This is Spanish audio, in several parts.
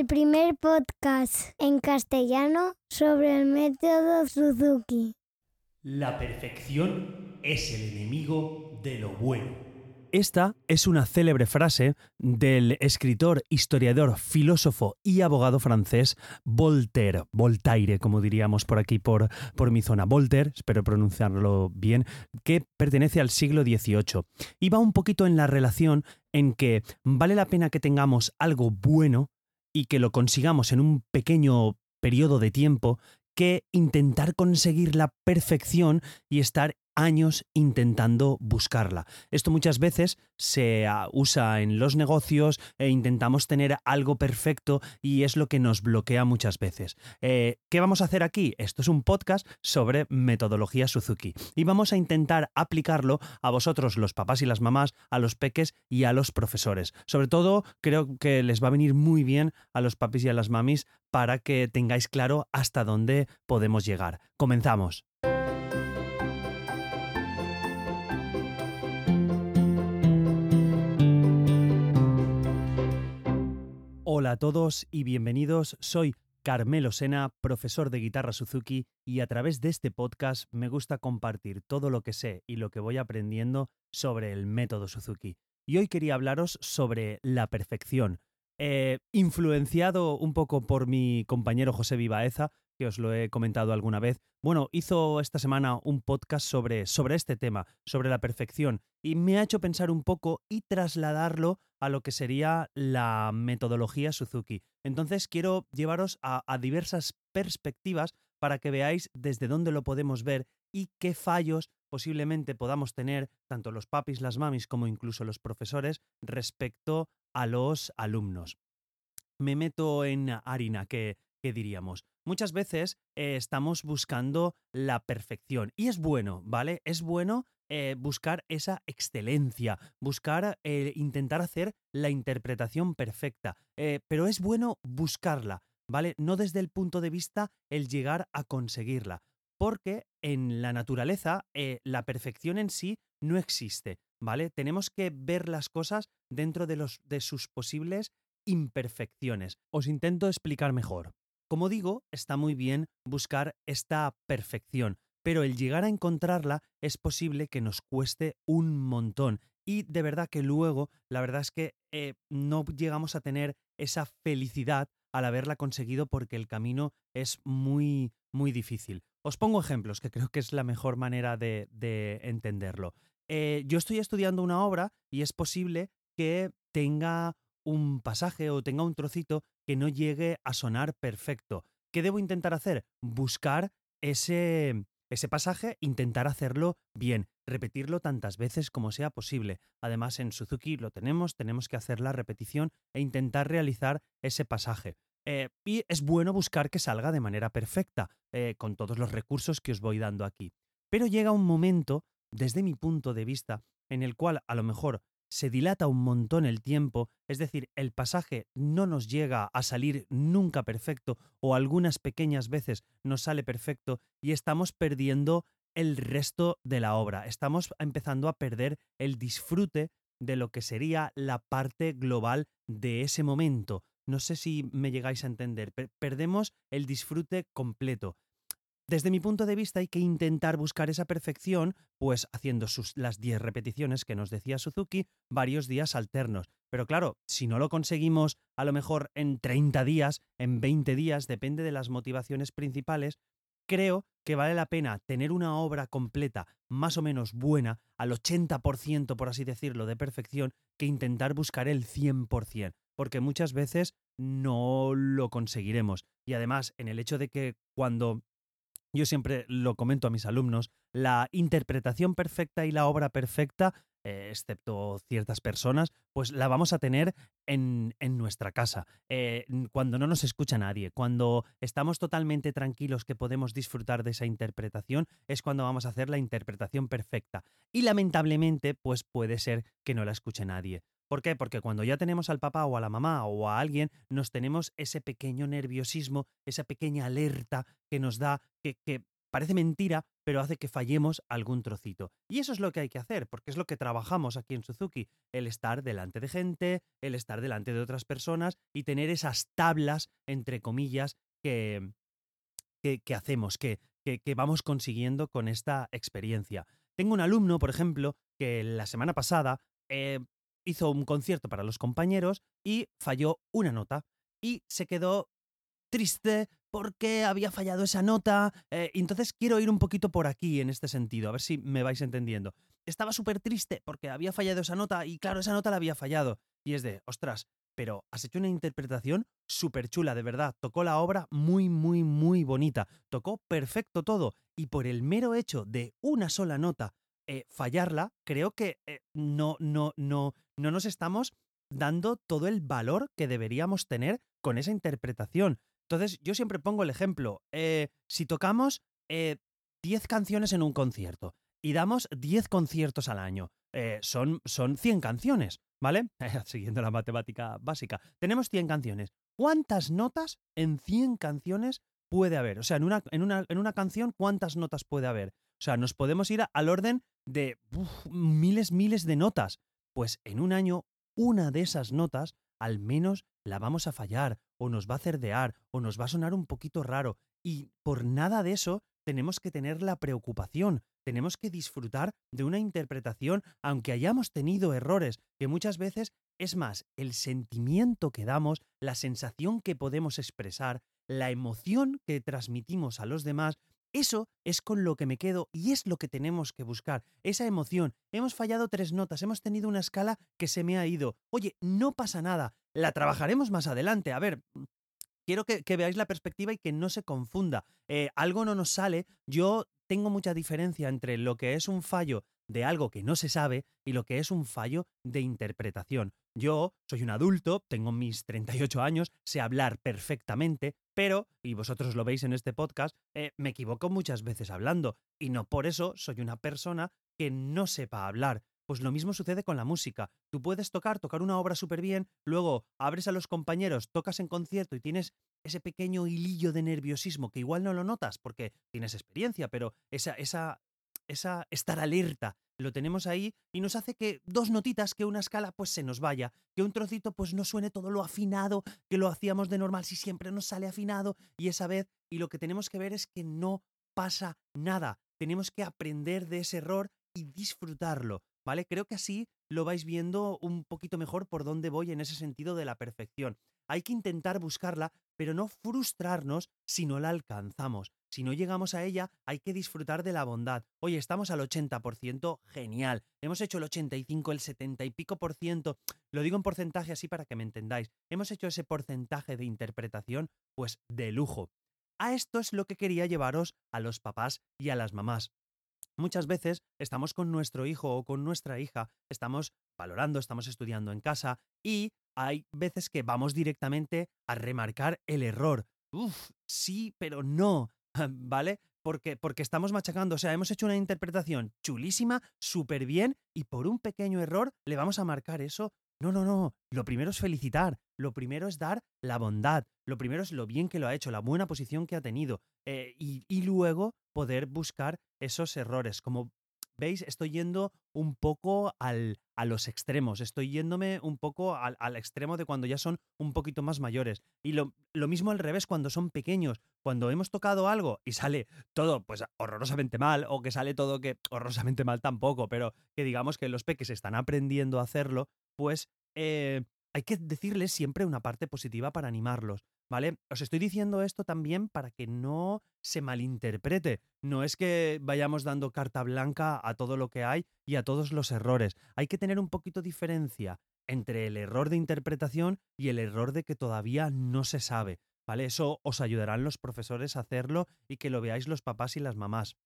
el primer podcast en castellano sobre el método Suzuki. La perfección es el enemigo de lo bueno. Esta es una célebre frase del escritor, historiador, filósofo y abogado francés Voltaire, Voltaire, como diríamos por aquí por, por mi zona, Voltaire, espero pronunciarlo bien, que pertenece al siglo XVIII. Y va un poquito en la relación en que vale la pena que tengamos algo bueno y que lo consigamos en un pequeño periodo de tiempo que intentar conseguir la perfección y estar años intentando buscarla. Esto muchas veces se ah, usa en los negocios e intentamos tener algo perfecto y es lo que nos bloquea muchas veces. Eh, ¿Qué vamos a hacer aquí? Esto es un podcast sobre metodología Suzuki y vamos a intentar aplicarlo a vosotros, los papás y las mamás, a los peques y a los profesores. Sobre todo, creo que les va a venir muy bien a los papis y a las mamis para que tengáis claro hasta dónde podemos llegar. Comenzamos. Hola a todos y bienvenidos. Soy Carmelo Sena, profesor de guitarra Suzuki, y a través de este podcast me gusta compartir todo lo que sé y lo que voy aprendiendo sobre el método Suzuki. Y hoy quería hablaros sobre la perfección, influenciado un poco por mi compañero José Vivaeza, que os lo he comentado alguna vez. Bueno, hizo esta semana un podcast sobre, sobre este tema, sobre la perfección, y me ha hecho pensar un poco y trasladarlo a lo que sería la metodología Suzuki. Entonces quiero llevaros a, a diversas perspectivas para que veáis desde dónde lo podemos ver y qué fallos posiblemente podamos tener tanto los papis, las mamis como incluso los profesores respecto a los alumnos. Me meto en harina, que, que diríamos. Muchas veces eh, estamos buscando la perfección y es bueno, ¿vale? Es bueno eh, buscar esa excelencia, buscar eh, intentar hacer la interpretación perfecta, pero es bueno buscarla, ¿vale? No desde el punto de vista el llegar a conseguirla, porque en la naturaleza la perfección en sí no existe, ¿vale? Tenemos que ver las cosas dentro de, los, de sus posibles imperfecciones. Os intento explicar mejor. Como digo, está muy bien buscar esta perfección, pero el llegar a encontrarla es posible que nos cueste un montón. Y de verdad que luego, la verdad es que eh, no llegamos a tener esa felicidad al haberla conseguido porque el camino es muy, muy difícil. Os pongo ejemplos, que creo que es la mejor manera de, entenderlo. Eh, yo estoy estudiando una obra y es posible que tenga un pasaje o tenga un trocito que no llegue a sonar perfecto. ¿Qué debo intentar hacer? Buscar ese, ese pasaje, intentar hacerlo bien, repetirlo tantas veces como sea posible. Además, en Suzuki lo tenemos, tenemos que hacer la repetición e intentar realizar ese pasaje. Eh, y es bueno buscar que salga de manera perfecta, eh, con todos los recursos que os voy dando aquí. Pero llega un momento, desde mi punto de vista, en el cual a lo mejor se dilata un montón el tiempo, es decir, el pasaje no nos llega a salir nunca perfecto o algunas pequeñas veces nos sale perfecto y estamos perdiendo el resto de la obra, estamos empezando a perder el disfrute de lo que sería la parte global de ese momento. No sé si me llegáis a entender, perdemos el disfrute completo. Desde mi punto de vista hay que intentar buscar esa perfección, pues haciendo sus, las 10 repeticiones que nos decía Suzuki varios días alternos. Pero claro, si no lo conseguimos a lo mejor en 30 días, en 20 días, depende de las motivaciones principales, creo que vale la pena tener una obra completa, más o menos buena, al 80%, por así decirlo, de perfección, que intentar buscar el 100%, porque muchas veces no lo conseguiremos. Y además, en el hecho de que cuando yo siempre lo comento a mis alumnos, la interpretación perfecta y la obra perfecta, eh, excepto ciertas personas, pues la vamos a tener en, en nuestra casa, eh, cuando no nos escucha nadie, cuando estamos totalmente tranquilos que podemos disfrutar de esa interpretación, es cuando vamos a hacer la interpretación perfecta. Y lamentablemente, pues puede ser que no la escuche nadie. ¿Por qué? Porque cuando ya tenemos al papá o a la mamá o a alguien, nos tenemos ese pequeño nerviosismo, esa pequeña alerta que nos da, que, que parece mentira, pero hace que fallemos algún trocito. Y eso es lo que hay que hacer, porque es lo que trabajamos aquí en Suzuki, el estar delante de gente, el estar delante de otras personas y tener esas tablas, entre comillas, que, que, hacemos, que, que, vamos consiguiendo con esta experiencia. Tengo un alumno, por ejemplo, que la semana pasada eh, hizo un concierto para los compañeros y falló una nota y se quedó triste porque había fallado esa nota. Eh, entonces quiero ir un poquito por aquí en este sentido, a ver si me vais entendiendo. Estaba súper triste porque había fallado esa nota y claro, esa nota la había fallado. Y es de, ostras, pero has hecho una interpretación súper chula, de verdad. Tocó la obra muy, muy, muy bonita. Tocó perfecto todo. Y por el mero hecho de una sola nota eh, fallarla, creo que eh, no, no, no, no nos estamos dando todo el valor que deberíamos tener con esa interpretación. Entonces, yo siempre pongo el ejemplo. Eh, si tocamos 10 canciones en un concierto y damos 10 conciertos al año, son, son 100 canciones. ¿Vale? Siguiendo la matemática básica. Tenemos 100 canciones. ¿Cuántas notas en 100 canciones puede haber? O sea, en una, en una, en una canción, ¿cuántas notas puede haber? O sea, nos podemos ir al orden de miles, miles de notas. Pues en un año, una de esas notas, al menos la vamos a fallar, o nos va a cerdear, o nos va a sonar un poquito raro. Y por nada de eso tenemos que tener la preocupación, tenemos que disfrutar de una interpretación, aunque hayamos tenido errores, que muchas veces es más el sentimiento que damos, la sensación que podemos expresar, la emoción que transmitimos a los demás, eso es con lo que me quedo y es lo que tenemos que buscar, esa emoción. Hemos fallado tres notas, hemos tenido una escala que se me ha ido. Oye, no pasa nada, la trabajaremos más adelante. A ver, quiero que, veáis la perspectiva y que no se confunda. Eh, algo no nos sale, yo tengo mucha diferencia entre lo que es un fallo de algo que no se sabe y lo que es un fallo de interpretación. Yo soy un adulto, tengo mis 38 años, sé hablar perfectamente, pero, y vosotros lo veis en este podcast, eh, me equivoco muchas veces hablando, y no por eso soy una persona que no sepa hablar. Pues lo mismo sucede con la música. Tú puedes tocar, tocar una obra súper bien, luego abres a los compañeros, tocas en concierto y tienes ese pequeño hilillo de nerviosismo que igual no lo notas porque tienes experiencia, pero esa, esa, esa estar alerta lo tenemos ahí y nos hace que dos notitas, que una escala pues se nos vaya, que un trocito pues no suene todo lo afinado que lo hacíamos de normal si siempre nos sale afinado y esa vez y lo que tenemos que ver es que no pasa nada, tenemos que aprender de ese error y disfrutarlo, ¿vale? Creo que así lo vais viendo un poquito mejor por dónde voy en ese sentido de la perfección. Hay que intentar buscarla, pero no frustrarnos si no la alcanzamos. Si no llegamos a ella, hay que disfrutar de la bondad. Oye, estamos al 80%, genial. Hemos hecho el 85, el 70 y pico por ciento. Lo digo en porcentaje así para que me entendáis. Hemos hecho ese porcentaje de interpretación, pues de lujo. A esto es lo que quería llevaros a los papás y a las mamás. Muchas veces estamos con nuestro hijo o con nuestra hija, estamos valorando, estamos estudiando en casa y hay veces que vamos directamente a remarcar el error. Uf, sí, pero no, ¿vale? Porque, porque estamos machacando, o sea, hemos hecho una interpretación chulísima, súper bien, y por un pequeño error le vamos a marcar eso. No, no, no, lo primero es felicitar, lo primero es dar la bondad, lo primero es lo bien que lo ha hecho, la buena posición que ha tenido, eh, y, y luego poder buscar esos errores, como veis, estoy yendo un poco al, a los extremos, estoy yéndome un poco al, al, extremo de cuando ya son un poquito más mayores. Y lo, lo, mismo al revés cuando son pequeños, cuando hemos tocado algo y sale todo pues horrorosamente mal, o que sale todo que horrorosamente mal tampoco, pero que digamos que los peques están aprendiendo a hacerlo, pues eh, hay que decirles siempre una parte positiva para animarlos. ¿Vale? Os estoy diciendo esto también para que no se malinterprete. No es que vayamos dando carta blanca a todo lo que hay y a todos los errores. Hay que tener un poquito diferencia entre el error de interpretación y el error de que todavía no se sabe. ¿Vale? Eso os ayudarán los profesores a hacerlo y que lo veáis los papás y las mamás.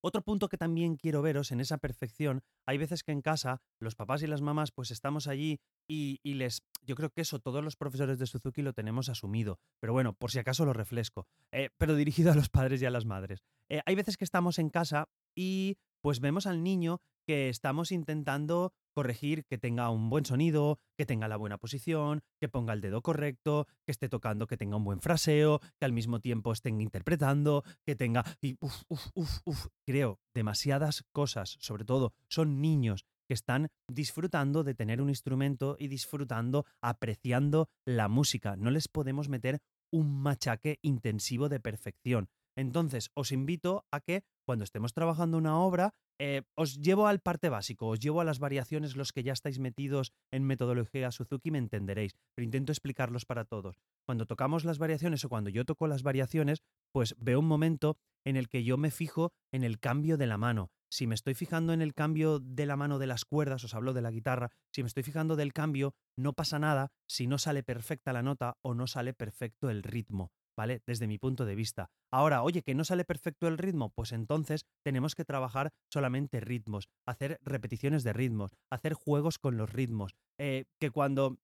Otro punto que también quiero veros en esa perfección, hay veces que en casa los papás y las mamás pues estamos allí y, les... Yo creo que eso todos los profesores de Suzuki lo tenemos asumido, pero bueno, por si acaso lo refresco, eh, pero dirigido a los padres y a las madres. Eh, hay veces que estamos en casa y pues vemos al niño que estamos intentando corregir que tenga un buen sonido, que tenga la buena posición, que ponga el dedo correcto, que esté tocando, que tenga un buen fraseo, que al mismo tiempo estén interpretando, que tenga... Y uf, uf, uf, uf, creo, demasiadas cosas, sobre todo son niños que están disfrutando de tener un instrumento y disfrutando, apreciando la música. No les podemos meter un machaque intensivo de perfección. Entonces, os invito a que cuando estemos trabajando una obra, eh, os llevo al parte básico, os llevo a las variaciones, los que ya estáis metidos en metodología Suzuki me entenderéis, pero intento explicarlos para todos. Cuando tocamos las variaciones o cuando yo toco las variaciones, pues veo un momento en el que yo me fijo en el cambio de la mano. Si me estoy fijando en el cambio de la mano de las cuerdas, os hablo de la guitarra, si me estoy fijando del cambio, no pasa nada si no sale perfecta la nota o no sale perfecto el ritmo. ¿Vale? Desde mi punto de vista. Ahora, oye, que no sale perfecto el ritmo, pues entonces tenemos que trabajar solamente ritmos, hacer repeticiones de ritmos, hacer juegos con los ritmos, eh, que cuando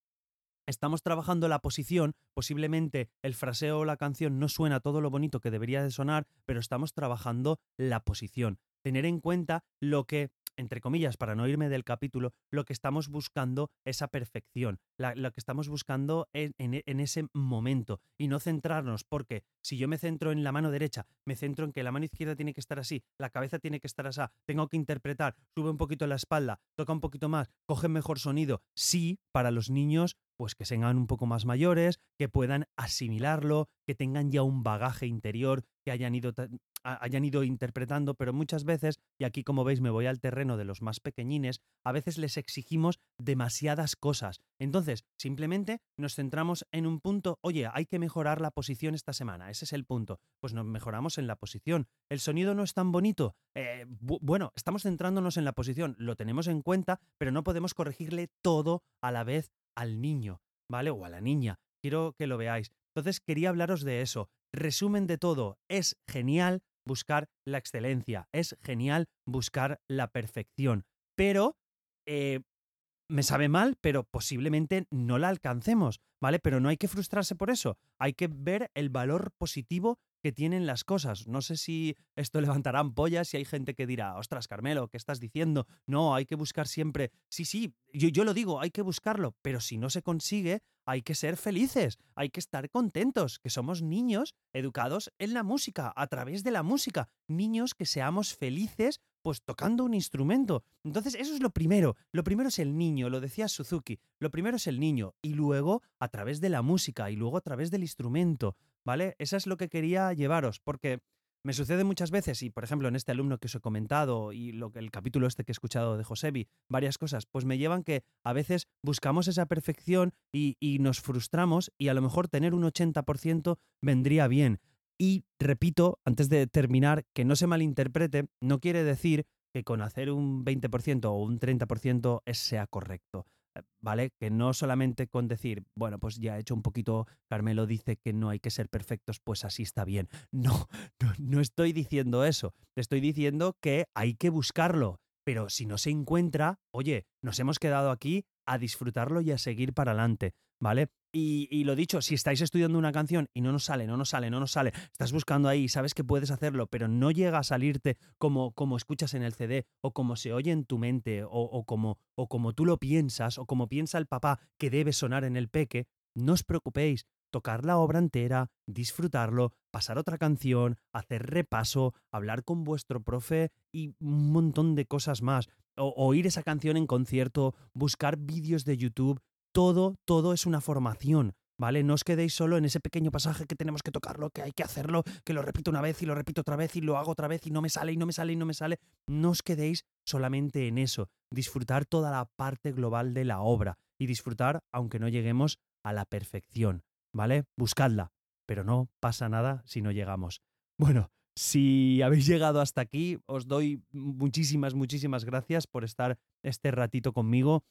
estamos trabajando la posición, posiblemente el fraseo o la canción no suena todo lo bonito que debería de sonar, pero estamos trabajando la posición. Tener en cuenta lo que entre comillas, para no irme del capítulo, lo que estamos buscando esa perfección, lo que estamos buscando en, en, ese momento y no centrarnos, porque si yo me centro en la mano derecha, me centro en que la mano izquierda tiene que estar así, la cabeza tiene que estar así, tengo que interpretar, sube un poquito la espalda, toca un poquito más, coge mejor sonido, sí, para los niños pues que sean un poco más mayores, que puedan asimilarlo, que tengan ya un bagaje interior, que hayan ido hayan ido interpretando, pero muchas veces, y aquí como veis me voy al terreno de los más pequeñines, a veces les exigimos demasiadas cosas. Entonces, simplemente nos centramos en un punto, oye, hay que mejorar la posición esta semana, ese es el punto. Pues nos mejoramos en la posición. El sonido no es tan bonito. Eh, bueno, estamos centrándonos en la posición, lo tenemos en cuenta, pero no podemos corregirle todo a la vez al niño, ¿vale? O a la niña. Quiero que lo veáis. Entonces quería hablaros de eso. Resumen de todo, es genial buscar la excelencia, es genial buscar la perfección, pero eh, me sabe mal, pero posiblemente no la alcancemos, ¿vale? Pero no hay que frustrarse por eso, hay que ver el valor positivo que tienen las cosas. No sé si esto levantará ampollas, si hay gente que dirá, ostras, Carmelo, ¿qué estás diciendo? No, hay que buscar siempre. Sí, sí, yo, yo lo digo, hay que buscarlo, pero si no se consigue, hay que ser felices, hay que estar contentos, que somos niños educados en la música, a través de la música, niños que seamos felices pues tocando un instrumento. Entonces, eso es lo primero. Lo primero es el niño, lo decía Suzuki. Lo primero es el niño y luego a través de la música y luego a través del instrumento, ¿vale? Eso es lo que quería llevaros, porque me sucede muchas veces, y por ejemplo en este alumno que os he comentado y lo el capítulo este que he escuchado de Josebi, varias cosas, pues me llevan que a veces buscamos esa perfección y, y nos frustramos y a lo mejor tener un 80% vendría bien. Y repito, antes de terminar, que no se malinterprete, no quiere decir que con hacer un 20% o un 30% sea correcto. ¿Vale? Que no solamente con decir, bueno, pues ya he hecho un poquito, Carmelo dice que no hay que ser perfectos, pues así está bien. No, no, no estoy diciendo eso. Te estoy diciendo que hay que buscarlo. Pero si no se encuentra, oye, nos hemos quedado aquí a disfrutarlo y a seguir para adelante, ¿vale? Y, lo dicho, si estáis estudiando una canción y no nos sale, no nos sale, no nos sale, estás buscando ahí, sabes que puedes hacerlo, pero no llega a salirte como, como escuchas en el CD o como se oye en tu mente o, o, como, o como tú lo piensas o como piensa el papá que debe sonar en el peque, no os preocupéis, tocar la obra entera, disfrutarlo, pasar otra canción, hacer repaso, hablar con vuestro profe y un montón de cosas más. O, oír esa canción en concierto, buscar vídeos de YouTube, todo, todo es una formación. ¿Vale? No os quedéis solo en ese pequeño pasaje que tenemos que tocarlo, que hay que hacerlo, que lo repito una vez y lo repito otra vez y lo hago otra vez y no me sale y no me sale y no me sale. No os quedéis solamente en eso. Disfrutar toda la parte global de la obra y disfrutar aunque no lleguemos a la perfección. ¿Vale? Buscadla. Pero no pasa nada si no llegamos. Bueno, si habéis llegado hasta aquí, os doy muchísimas, muchísimas gracias por estar este ratito conmigo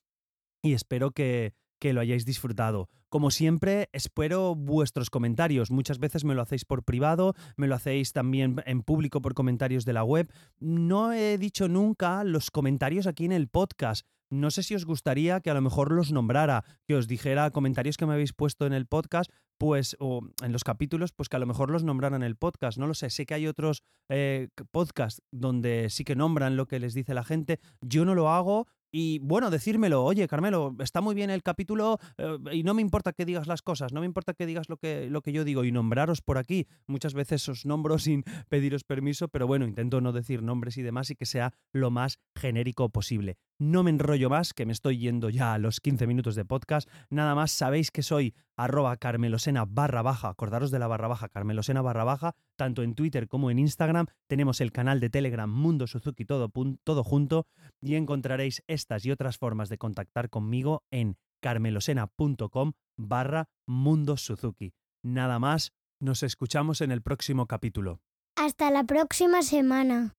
y espero que, que lo hayáis disfrutado. Como siempre, espero vuestros comentarios. Muchas veces me lo hacéis por privado, me lo hacéis también en público por comentarios de la web. No he dicho nunca los comentarios aquí en el podcast. No sé si os gustaría que a lo mejor los nombrara, que os dijera comentarios que me habéis puesto en el podcast, pues, o en los capítulos, pues que a lo mejor los nombraran en el podcast. No lo sé. Sé que hay otros eh, podcasts donde sí que nombran lo que les dice la gente. Yo no lo hago y bueno, decírmelo, oye, Carmelo, está muy bien el capítulo eh, y no me importa que digas las cosas, no me importa que digas lo que, lo que yo digo y nombraros por aquí. Muchas veces os nombro sin pediros permiso, pero bueno, intento no decir nombres y demás y que sea lo más genérico posible. No me enrollo más, que me estoy yendo ya a los 15 minutos de podcast. Nada más sabéis que soy arroba carmelosena barra baja, acordaros de la barra baja, carmelosena barra baja, tanto en Twitter como en Instagram. Tenemos el canal de Telegram Mundo Suzuki todo, todo junto y encontraréis estas y otras formas de contactar conmigo en carmelosena.com barra Mundo Suzuki. Nada más, nos escuchamos en el próximo capítulo. Hasta la próxima semana.